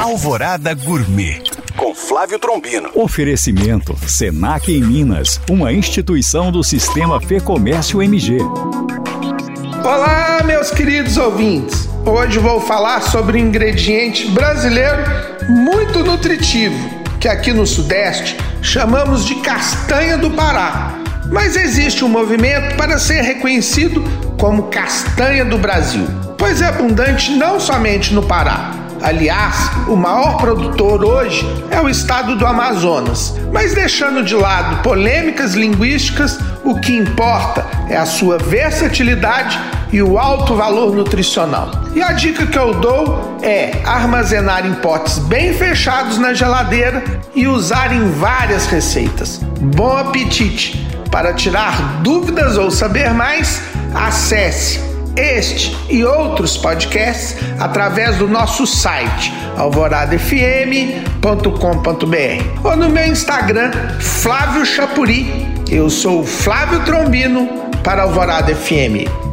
Alvorada Gourmet com Flávio Trombino. Oferecimento Senac em Minas, uma instituição do Sistema Fê Comércio MG. Olá, meus queridos ouvintes. Hoje vou falar sobre um ingrediente brasileiro muito nutritivo, que aqui no Sudeste chamamos de castanha do Pará. Mas existe um movimento para ser reconhecido como castanha do Brasil, pois é abundante não somente no Pará. Aliás, o maior produtor hoje é o estado do Amazonas. Mas deixando de lado polêmicas linguísticas, o que importa é a sua versatilidade e o alto valor nutricional. E a dica que eu dou é armazenar em potes bem fechados na geladeira e usar em várias receitas. Bom apetite! Para tirar dúvidas ou saber mais, acesse este e outros podcasts através do nosso site alvoradafm.com.br ou no meu Instagram Flávio Chapuri. Eu sou Flávio Trombino para Alvorada FM.